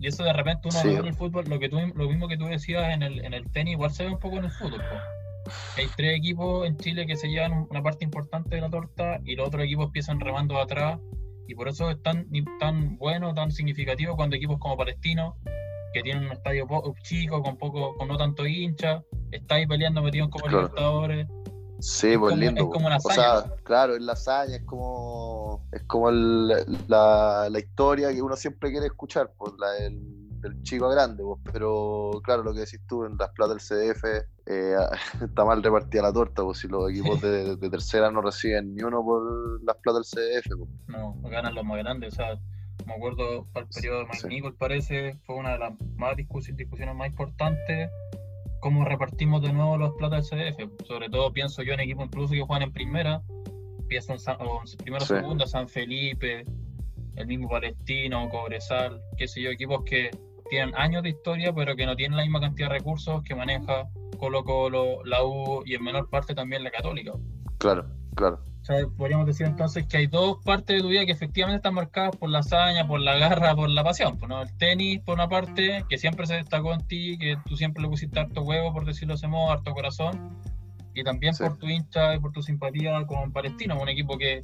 Y eso de repente uno Sí. ve en el fútbol, lo que tú, lo mismo que tú decías en el, en el tenis, igual se ve un poco en el fútbol. Hay tres equipos en Chile que se llevan una parte importante de la torta y los otros equipos empiezan remando atrás. Y por eso es tan, tan bueno, tan significativo cuando equipos como Palestino, que tienen un estadio chico, con poco, con no tanto hincha, está ahí peleando metido en Copa Claro. Libertadores. Sí, Es pues como- lindo. es como una o hazaña, sea, claro, es la hazaña, es como, es como el- la, la historia que uno siempre quiere escuchar, pues la, el- del chico a grande, pues, pero claro, lo que decís tú, en las plata del CDF eh, [LAUGHS] está mal repartida la torta, pues si los equipos de, tercera no reciben ni uno por las plata del CDF. Pues. No, ganan los más grandes, o sea, me acuerdo para el periodo de Mike parece, fue una de las más discusiones más importantes cómo repartimos de nuevo los plata del CDF. Sobre todo pienso yo en equipos incluso que juegan en primera, pienso en, San, o primera segunda, San Felipe, el mismo Palestino, Cobresal, qué sé yo, equipos que tienen años de historia, pero que no tienen la misma cantidad de recursos que maneja Colo Colo, la U y en menor parte también la Católica. Claro, claro. Sea, podríamos decir entonces que hay dos partes de tu vida que efectivamente están marcadas por la hazaña, por la garra, por la pasión. Pues, ¿no? El tenis, por una parte, que siempre se destacó en ti, que tú siempre le pusiste harto huevo, por decirlo de modo, harto corazón. Y también por tu hincha y por tu simpatía con Palestino, un equipo que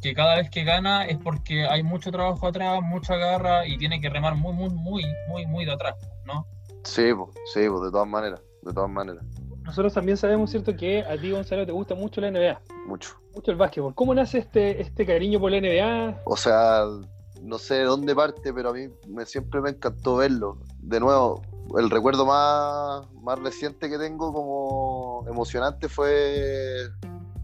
que cada vez que gana es porque hay mucho trabajo atrás, mucha garra y tiene que remar muy, muy, muy, muy, muy de atrás, ¿no? Sí, pues, sí, pues, de todas maneras, de todas maneras. Nosotros también sabemos, ¿cierto?, que a ti, Gonzalo, te gusta mucho la NBA. Mucho. Mucho el básquetbol. ¿Cómo nace este, este cariño por la NBA? O sea, no sé de dónde parte, pero a mí me, siempre me encantó verlo. De nuevo, el recuerdo más, más reciente que tengo como emocionante fue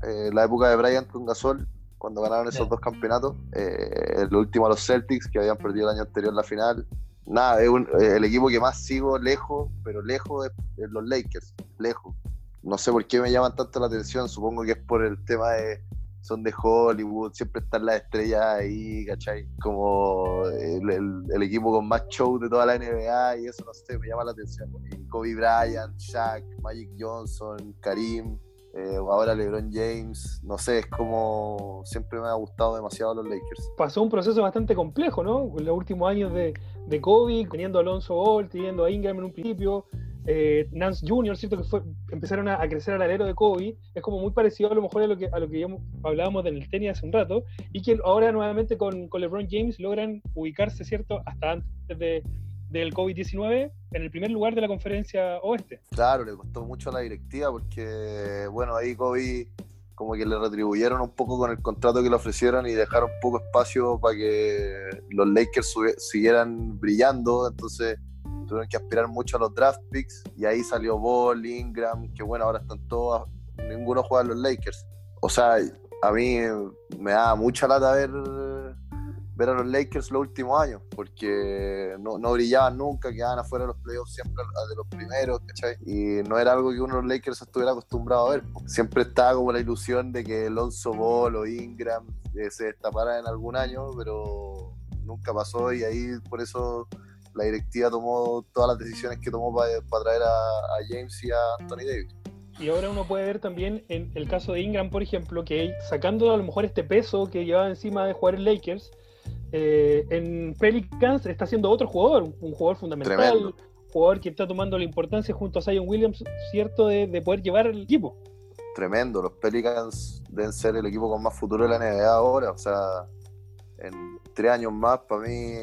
eh, la época de Bryant con Gasol cuando ganaron esos dos campeonatos. Eh, el último a los Celtics, que habían perdido el año anterior la final. Nada, es eh, el equipo que más sigo lejos, pero lejos de, los Lakers, lejos. No sé por qué me llaman tanto la atención, supongo que es por el tema de son de Hollywood, siempre están las estrellas ahí, ¿cachai? Como el, equipo con más show de toda la NBA y eso, no sé, me llama la atención. Kobe Bryant, Shaq, Magic Johnson, Karim, eh, ahora LeBron James, no sé, es como siempre me ha gustado demasiado los Lakers. Pasó un proceso bastante complejo, ¿no? En los últimos años de, de Kobe, teniendo a Alonso Ball, teniendo a Ingram en un principio, eh, Nance Jr., ¿cierto? Que fue, empezaron a, crecer al alero de Kobe, es como muy parecido a lo mejor a lo que, a lo que hablábamos del tenis hace un rato, y que ahora nuevamente con, con LeBron James logran ubicarse, ¿cierto? Hasta antes de, del COVID-19 en el primer lugar de la conferencia oeste. Claro, le costó mucho a la directiva porque, bueno, ahí COVID como que le retribuyeron un poco con el contrato que le ofrecieron y dejaron poco espacio para que los Lakers siguieran brillando, entonces tuvieron que aspirar mucho a los draft picks y ahí salió Ball, Ingram, que bueno, ahora están todos, ninguno juega en los Lakers. O sea, a mí me da mucha lata ver ver a los Lakers los últimos años, porque no, no brillaban nunca, quedaban afuera de los playoffs siempre de los primeros, ¿cachai? Y no era algo que uno de los Lakers estuviera acostumbrado a ver. Siempre estaba como la ilusión de que Alonso Ball o Ingram eh, se destaparan en algún año, pero nunca pasó y ahí por eso la directiva tomó todas las decisiones que tomó para, traer a, a James y a Anthony Davis. Y ahora uno puede ver también en el caso de Ingram, por ejemplo, que sacando a lo mejor este peso que llevaba encima de jugar en Lakers, eh, en Pelicans está siendo otro jugador, un jugador fundamental, un jugador que está tomando la importancia junto a Zion Williams, cierto, de, poder llevar el equipo. Tremendo, los Pelicans deben ser el equipo con más futuro de la NBA ahora, o sea, en tres años más para mí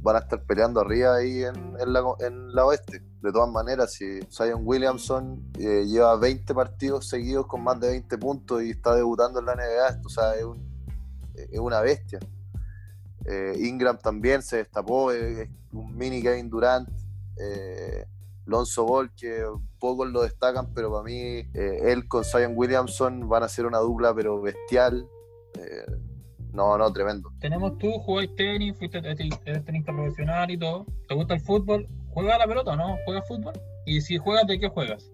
van a estar peleando arriba ahí en, la, oeste. De todas maneras, si Zion Williamson eh, lleva 20 partidos seguidos con más de 20 puntos y está debutando en la NBA, o sea, es una bestia. Eh, Ingram también se destapó, es un mini Kevin Durant. Eh, Lonzo Ball, que pocos lo destacan, pero para mí eh, él con Zion Williamson van a ser una dupla, pero bestial. no, no, tremendo. Tenemos tú, jugáis tenis, fuiste tenista profesional y todo. ¿Te gusta el fútbol? ¿Juegas la pelota o no? ¿Juegas fútbol? Y si juegas, ¿de qué juegas?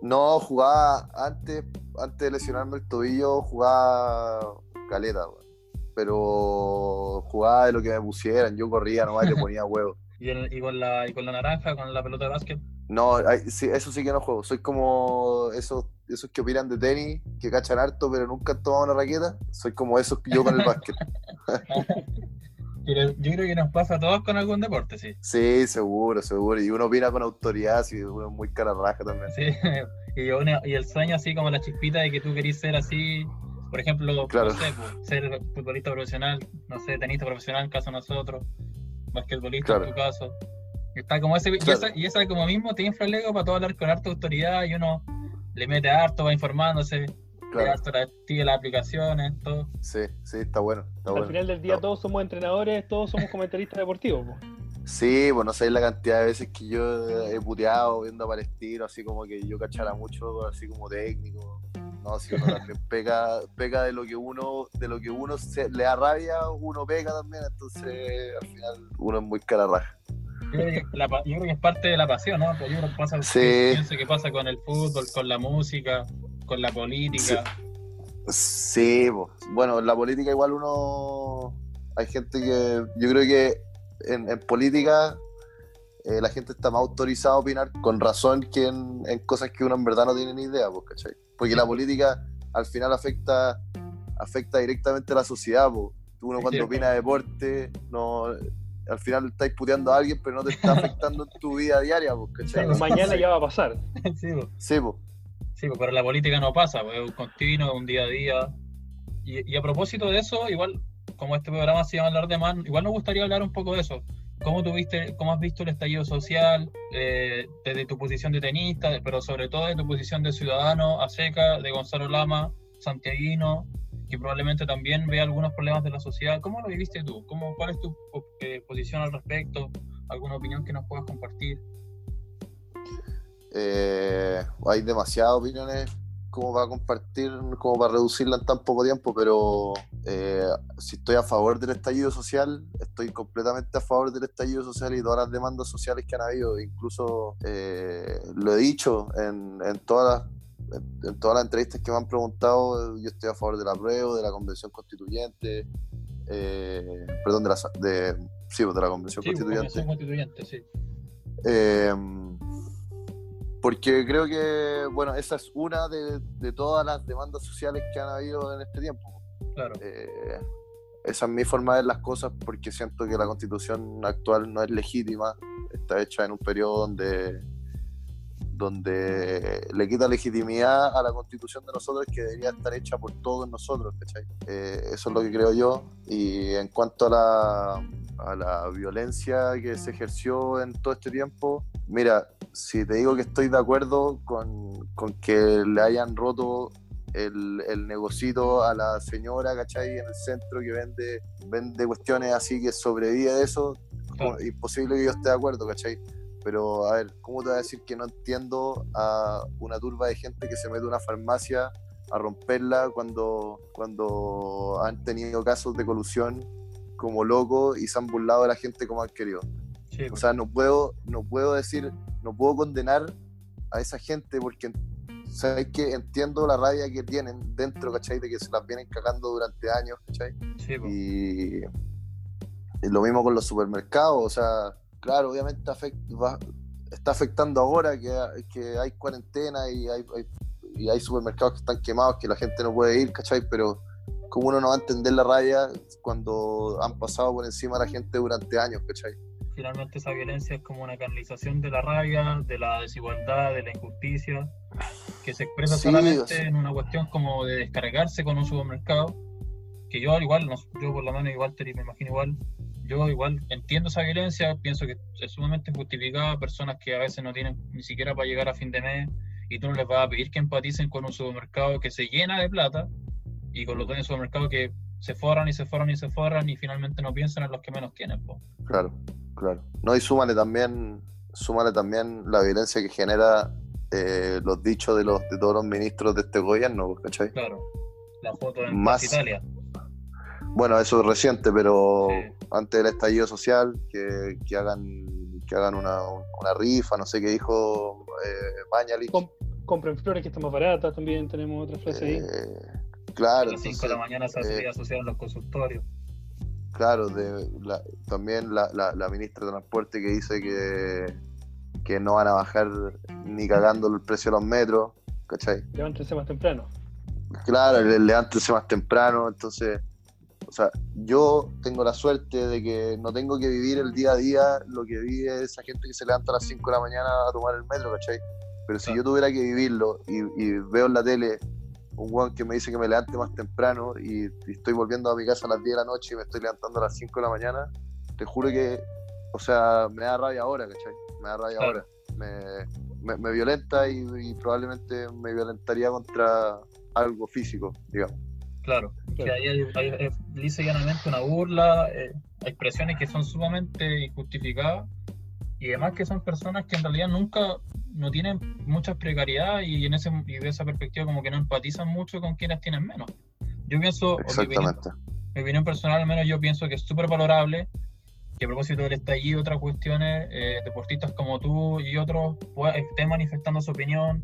No, jugaba antes, antes de lesionarme el tobillo, jugaba caleta, pero jugaba de lo que me pusieran, yo corría nomás y le ponía [LAUGHS] huevos. ¿Y, con la, ¿Y con la naranja, con la pelota de básquet? No, eso sí que no juego. Soy como esos, esos que opinan de tenis, que cachan harto, pero nunca han tomado una raqueta. Soy como esos que yo con el [LAUGHS] básquet. [LAUGHS] yo creo que nos pasa a todos con algún deporte, sí. Sí, seguro, seguro. Y uno opina con autoridad, sí, uno es muy cara raja también. Sí, y, y el sueño así como la chispita de que tú querís ser así por ejemplo, claro. no sé, pues, ser futbolista profesional, no sé, tenista profesional en caso de nosotros, basquetbolista en tu caso. Está como ese, y, esa, como mismo te infla el ego para todo hablar con harta autoridad y uno le mete harto, va informándose, claro. sigue las aplicaciones, todo. Sí, sí, está bueno. Al final del día todos somos entrenadores, todos somos comentaristas deportivos. Sí, pues no sabéis la cantidad de veces que yo he puteado viendo a Palestino, así como que yo cachara mucho, así como técnico. No, si uno también pega, pega de lo que uno, de lo que uno se, le da rabia, uno pega también, entonces al final uno es muy cara raja. Yo creo, que la, yo creo que es parte de la pasión, ¿no? Pues yo creo que pasa, Sí. pienso que pasa con el fútbol, con la música, con la política. Sí, pues. bueno, en la política igual uno. Hay gente que. Yo creo que en, en política eh, la gente está más autorizada a opinar con razón que en, en cosas que uno en verdad no tiene ni idea, pues, ¿cachai? Porque la política al final afecta afecta directamente a la sociedad, pues. Uno cuando sí, opina de deporte, no. Al final estáis puteando a alguien, pero no te está [LAUGHS] afectando en tu vida diaria, pues, ¿cachai? Sí, Mañana ya va a pasar. sí, pues. Sí. Sí, pero la política no pasa, es un continuo, es un día a día. Y, y a propósito de eso, igual, como este programa se llama Hablar de Man, igual nos gustaría hablar un poco de eso. ¿Cómo, tuviste, cómo has visto el estallido social eh, desde tu posición de tenista, pero sobre todo de tu posición de ciudadano a seca, de Gonzalo Lama, santiaguino, que probablemente también ve algunos problemas de la sociedad? ¿Cómo lo viviste tú? ¿Cómo, ¿Cuál es tu eh, posición al respecto? ¿Alguna opinión que nos puedas compartir? Eh, hay demasiadas opiniones como para compartir, como para reducirla en tan poco tiempo, pero eh, si estoy a favor del estallido social, estoy completamente a favor del estallido social y todas las demandas sociales que han habido. Incluso eh, lo he dicho en, en todas las, en, todas las entrevistas que me han preguntado, yo estoy a favor de la prueba, de la convención constituyente, eh, perdón, de la, de, sí, pues, de la convención Sí, pues, constituyente. Convención constituyente, sí. Eh, porque creo que, bueno, esa es una de, de todas las demandas sociales que han habido en este tiempo. Claro. Eh, esa es mi forma de ver las cosas porque siento que la constitución actual no es legítima, está hecha en un periodo donde, donde le quita legitimidad a la constitución de nosotros que debería estar hecha por todos nosotros, ¿cachai? Eh, eso es lo que creo yo. Y en cuanto a la, a la violencia que se ejerció en todo este tiempo, mira, si te digo que estoy de acuerdo con, con que le hayan roto el, el negocito a la señora, ¿cachai? En el centro que vende, vende cuestiones así que sobrevive de eso, Claro. imposible que yo esté de acuerdo, ¿cachai? Pero a ver, ¿cómo te voy a decir que no entiendo a una turba de gente que se mete a una farmacia a romperla cuando, cuando han tenido casos de colusión como locos y se han burlado de la gente como han querido? Sí, O sea, no puedo, no puedo decir, no puedo condenar a esa gente porque sabes que entiendo la rabia que tienen dentro, ¿cachai? De que se las vienen cagando durante años, ¿cachai? sí, pues. Y, y lo mismo con los supermercados, o sea, claro, obviamente afect- va- está afectando ahora que, que hay cuarentena y hay, hay- y hay supermercados que están quemados, que la gente no puede ir, ¿cachai? Pero ¿cómo uno no va a entender la rabia cuando han pasado por encima de la gente durante años, ¿cachai? Finalmente esa violencia es como una canalización de la rabia, de la desigualdad, de la injusticia, que se expresa Sí, solamente en una cuestión como de descargarse con un supermercado, que yo igual, no- yo por lo menos igual, Teri, me imagino igual, yo igual entiendo esa violencia, pienso que es sumamente justificada, personas que a veces no tienen ni siquiera para llegar a fin de mes, y tú no les vas a pedir que empaticen con un supermercado que se llena de plata, y con los dueños de supermercado que se forran y se forran y se forran y finalmente no piensan en los que menos tienen. po. Claro, claro. No, y súmale también, súmale también la violencia que genera eh, los dichos de los de todos los ministros de este gobierno, ¿cachai? Claro, la foto en Más- Italia. Bueno, eso es reciente, pero Sí. antes del estallido social, que, que hagan que hagan una, una rifa, no sé qué dijo eh, Mañalich. Com- compren flores que están más baratas, también tenemos otra frase ahí. Eh, A claro, las 5 de la mañana se eh, hacía asociar en los consultorios. claro, de, la- también la, la- la ministra de Transporte que dice que, que no van a bajar ni cagando el precio de los metros, ¿cachai? Levántense más temprano. Claro, levántense más temprano, entonces, o sea, yo tengo la suerte de que no tengo que vivir el día a día lo que vive esa gente que se levanta a las 5 de la mañana a tomar el metro, ¿cachai? Pero si Claro. yo tuviera que vivirlo y, y veo en la tele un weón que me dice que me levante más temprano y, y estoy volviendo a mi casa a las 10 de la noche y me estoy levantando a las 5 de la mañana, te juro que, o sea, me da rabia ahora, ¿cachai? Me da rabia Claro. ahora. Me, me, me violenta y, y probablemente me violentaría contra algo físico, digamos. Claro. Que ahí hay, hay, es lisa y llanamente una burla, eh, expresiones que son sumamente injustificadas y además que son personas que en realidad nunca no tienen muchas precariedades y en ese y de esa perspectiva como que no empatizan mucho con quienes tienen menos. Yo pienso, o mi opinión, Exactamente. mi opinión personal al menos yo pienso que es súper valorable que a propósito del estallido otras cuestiones, eh, deportistas como tú y otros pues, estén manifestando su opinión,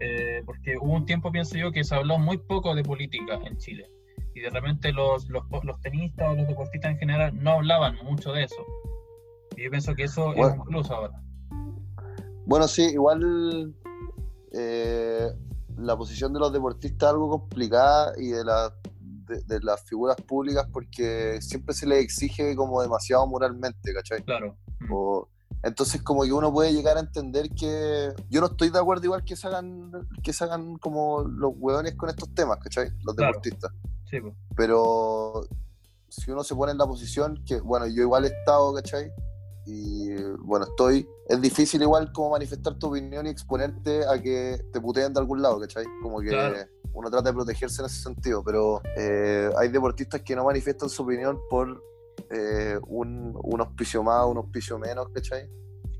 eh, porque hubo un tiempo, pienso yo, que se habló muy poco de política en Chile. Y de repente los, los, los tenistas o los deportistas en general no hablaban mucho de eso. Yo pienso que eso es Bueno. un plus ahora. Bueno, sí, igual eh, la posición de los deportistas es algo complicada y de, la- de, de las figuras públicas porque siempre se les exige como demasiado moralmente, ¿cachai? Claro. O- entonces como que uno puede llegar a entender que yo no estoy de acuerdo igual que se hagan, que se hagan como los hueones con estos temas, ¿cachai? Los Claro. deportistas. Sí, pues. Pero si uno se pone en la posición que, bueno, yo igual he estado, ¿cachai? Y bueno, estoy. Es difícil igual como manifestar tu opinión y exponerte a que te puteen de algún lado, ¿cachai? Como que Claro. uno trata de protegerse en ese sentido, pero eh, hay deportistas que no manifiestan su opinión por eh, un, un auspicio más, un auspicio menos, ¿cachai?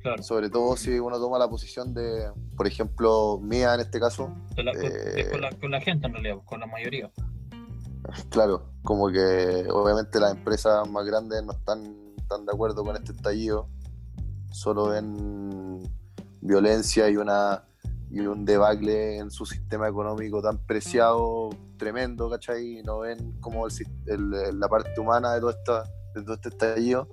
Claro. Sobre todo si uno toma la posición de, por ejemplo, mía en este caso, De la- con, Eh, es con, la, con la gente en realidad, con la mayoría. Claro, como que obviamente las empresas más grandes no están tan de acuerdo con este estallido, solo ven violencia y una y un debacle en su sistema económico tan preciado, tremendo, ¿cachai? Y no ven como el el- la parte humana de todo, esta, de todo este estallido.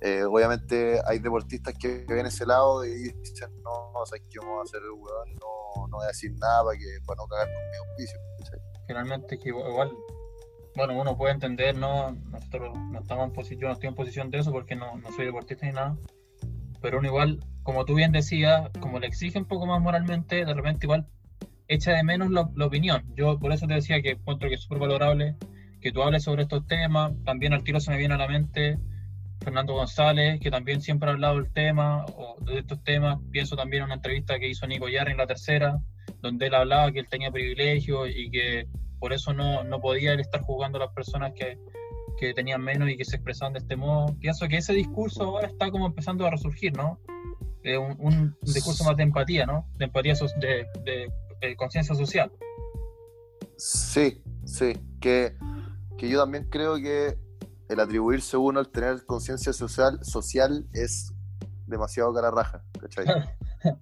Eh, obviamente hay deportistas que ven ese lado y dicen, no, no ¿sabes qué vamos a hacer, weón? No, no voy a decir nada para, que, para no cagar con mi auspicio, ¿cachai? Finalmente igual, bueno, uno puede entender, no, nosotros no estamos en posición, no estoy en posición de eso porque no, no soy deportista ni nada, pero uno igual, como tú bien decías, como le exige un poco más moralmente, de repente igual echa de menos la, la opinión. Yo por eso te decía que encuentro que es súper valorable que tú hables sobre estos temas, también al tiro se me viene a la mente Fernando González, que también siempre ha hablado del tema, o de estos temas, pienso también en una entrevista que hizo Nico Yarri en la tercera, donde él hablaba que él tenía privilegio y que por eso no, no podía él estar jugando a las personas que, que tenían menos y que se expresaban de este modo. Pienso que ese discurso ahora está como empezando a resurgir, ¿no? Eh, un, un discurso más de empatía, ¿no? De empatía, so- de, de- de conciencia social. Sí, sí, que, que yo también creo que el atribuirse uno al tener conciencia social, social es demasiado cara raja, ¿cachai? [LAUGHS]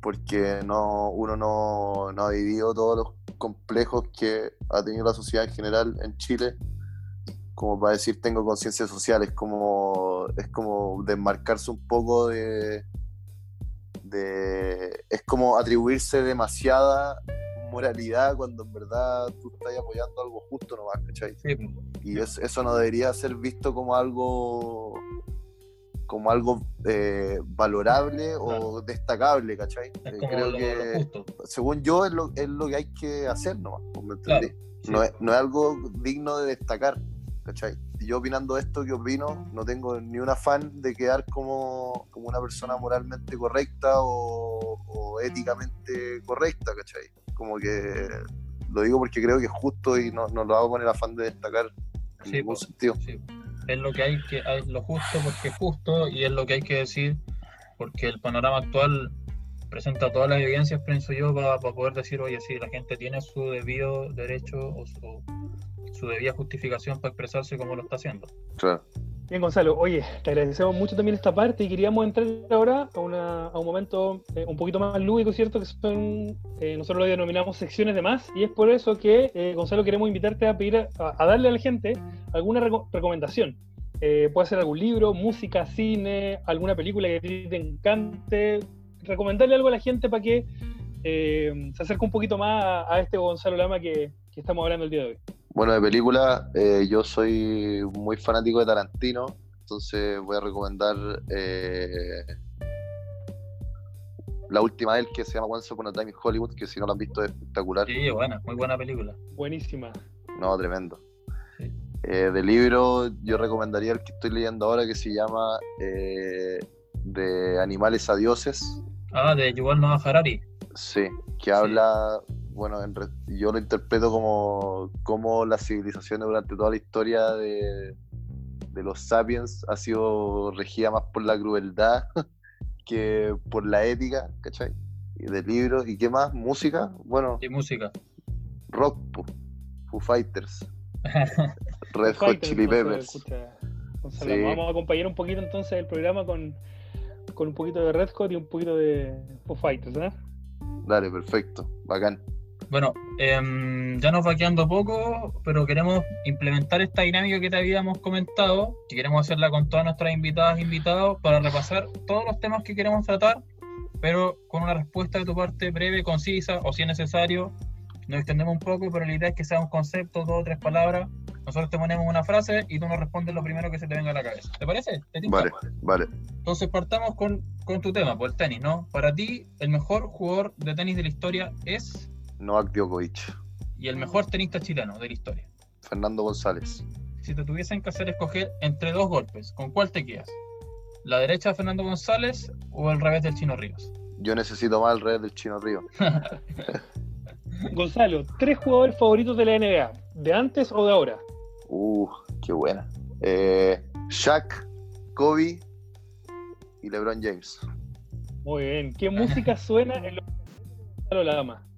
Porque no, uno no, no ha vivido todos los complejos que ha tenido la sociedad en general en Chile, como para decir tengo conciencia social, es como, es como desmarcarse un poco de, de... Es como atribuirse demasiada moralidad cuando en verdad tú estás apoyando algo justo nomás, ¿cachai? Sí. Y es- eso no debería ser visto como algo como algo eh, valorable o destacable, ¿cachai? es Eh, como creo lo, que, lo según yo, es lo, es lo que hay que hacer nomás, pues, ¿me? Claro, sí. no, es, no es algo digno de destacar, ¿cachai? Yo opinando esto que opino, no tengo ni un afán de quedar como, como una persona moralmente correcta o, o éticamente correcta, ¿cachai? Como que lo digo porque creo que es justo y no, no lo hago con el afán de destacar en Sí, ningún pues. sentido. Sí. Es lo que hay que, es lo justo porque es justo y es lo que hay que decir porque el panorama actual presenta todas las evidencias, pienso yo, para, poder decir, oye, sí, la gente tiene su debido derecho o su, su debida justificación para expresarse como lo está haciendo. Claro. Bien, Gonzalo, oye, te agradecemos mucho también esta parte y queríamos entrar ahora a, una- un momento eh, un poquito más lúdico, ¿cierto? Que son, eh, nosotros lo denominamos secciones de más y es por eso que, eh, Gonzalo, queremos invitarte a pedir, a, darle a la gente alguna reco- recomendación. Eh, puede ser algún libro, música, cine, alguna película que te encante. Recomendarle algo a la gente para que se acerque un poquito más a, este Gonzalo Lama que estamos hablando el día de hoy. Bueno, de película, eh, yo soy muy fanático de Tarantino, entonces voy a recomendar eh, la última de él que se llama Once Upon a Time in Hollywood, que si no la han visto es espectacular. Sí, buena, muy buena película. Buenísima. No, tremendo. Sí. Eh, de libro, yo recomendaría el que estoy leyendo ahora que se llama eh, De animales a dioses. Ah, de Yuval Noah Harari. Sí, que habla bueno, en re- yo lo interpreto como, como la civilización durante toda la historia de, de los sapiens ha sido regida más por la crueldad [LAUGHS] que por la ética, ¿cachai? Y de libros, ¿y qué más? ¿Música? Bueno, Y música. rock. Foo Fighters, [LAUGHS] Red Hot Fighters, Chili Peppers. escucha, Gonzalo, Sí. Vamos a acompañar un poquito entonces el programa con, con un poquito de Red Hot y un poquito de Foo Fighters, ¿eh? Dale, perfecto, bacán. Bueno, em, ya nos va quedando poco, pero queremos implementar esta dinámica que te habíamos comentado, que queremos hacerla con todas nuestras invitadas e invitados para repasar todos los temas que queremos tratar, pero con una respuesta de tu parte breve, concisa, o si es necesario, nos extendemos un poco, pero la idea es que sea un concepto, dos o tres palabras. Nosotros te ponemos una frase y tú nos respondes lo primero que se te venga a la cabeza. ¿Te parece? ¿Te? Vale, vale. Entonces partamos con, con tu tema, por el tenis, ¿no? Para ti, el mejor jugador de tenis de la historia es Novak Djokovic, y el mejor tenista chileno de la historia. Fernando González. Si te tuviesen que hacer escoger entre dos golpes, ¿con cuál te quedas? ¿La derecha de Fernando González o el revés del Chino Ríos? Yo necesito más el rey del Chino Río. [LAUGHS] Gonzalo, tres jugadores favoritos de la NBA, ¿de antes o de ahora? Uh, qué buena. Eh, Shaq, Kobe y LeBron James. Muy bien. ¿Qué música suena en los Gonzalo Lama?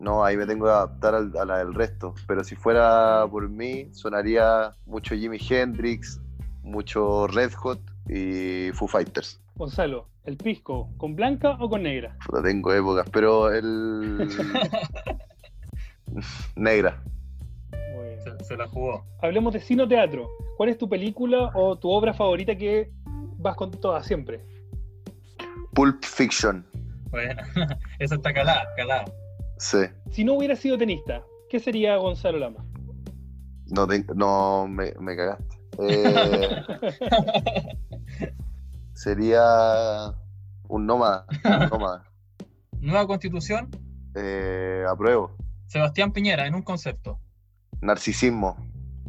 No, ahí me tengo que adaptar al- a la del resto. Pero si fuera por mí, sonaría mucho Jimi Hendrix, mucho Red Hot y Foo Fighters. Gonzalo, ¿el pisco con blanca o con negra? Puta, tengo épocas, pero el. [LAUGHS] Negra. Se, se la jugó. Hablemos de cine o teatro. ¿Cuál es tu película o tu obra favorita que vas con todas siempre? Pulp Fiction. Bueno, [LAUGHS] eso está calada, calada. Sí. Si no hubiera sido tenista, ¿qué sería Gonzalo Lama? No, te- no me, me cagaste. [LAUGHS] Eh, sería un nómada. Un nómada. [LAUGHS] Nueva constitución, Eh, apruebo. Sebastián Piñera, en un concepto. Narcisismo.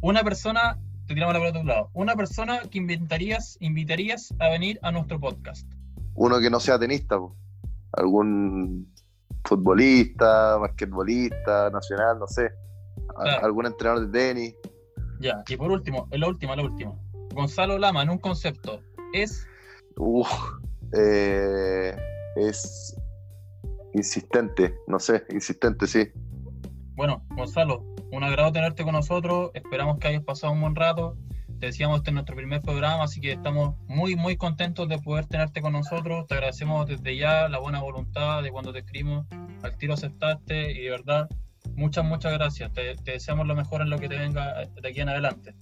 Una persona, te tiramos la pelota a un lado, una persona que inventarías, invitarías a venir a nuestro podcast. Uno que no sea tenista. po. Algún futbolista, basquetbolista, nacional, no sé. Claro. Algún entrenador de tenis. Ya, y por último, en la última, la última. Gonzalo Lama, en un concepto, es Uf, eh, es insistente, no sé, insistente, sí. Bueno, Gonzalo, un agrado tenerte con nosotros. Esperamos que hayas pasado un buen rato. Te decíamos, este es nuestro primer programa, así que estamos muy, muy contentos de poder tenerte con nosotros. Te agradecemos desde ya la buena voluntad de cuando te escribimos. Al tiro aceptaste y de verdad, muchas, muchas gracias. Te, te deseamos lo mejor en lo que te venga de aquí en adelante.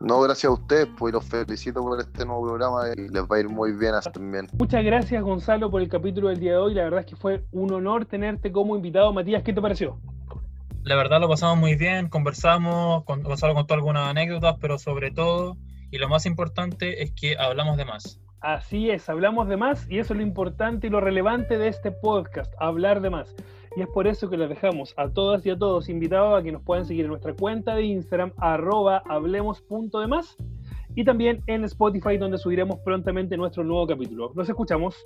No, gracias a ustedes, pues los felicito por este nuevo programa y les va a ir muy bien así también. Muchas gracias Gonzalo por el capítulo del día de hoy. La verdad es que fue un honor tenerte como invitado. Matías, ¿qué te pareció? La verdad lo pasamos muy bien, conversamos, con, Gonzalo contó algunas anécdotas, pero sobre todo, y lo más importante, es que hablamos de más. Así es, hablamos de más y eso es lo importante y lo relevante de este podcast, hablar de más. Y es por eso que les dejamos a todas y a todos invitados a que nos puedan seguir en nuestra cuenta de Instagram, arroba hablemos.demás, y también en Spotify, donde subiremos prontamente nuestro nuevo capítulo. Nos escuchamos.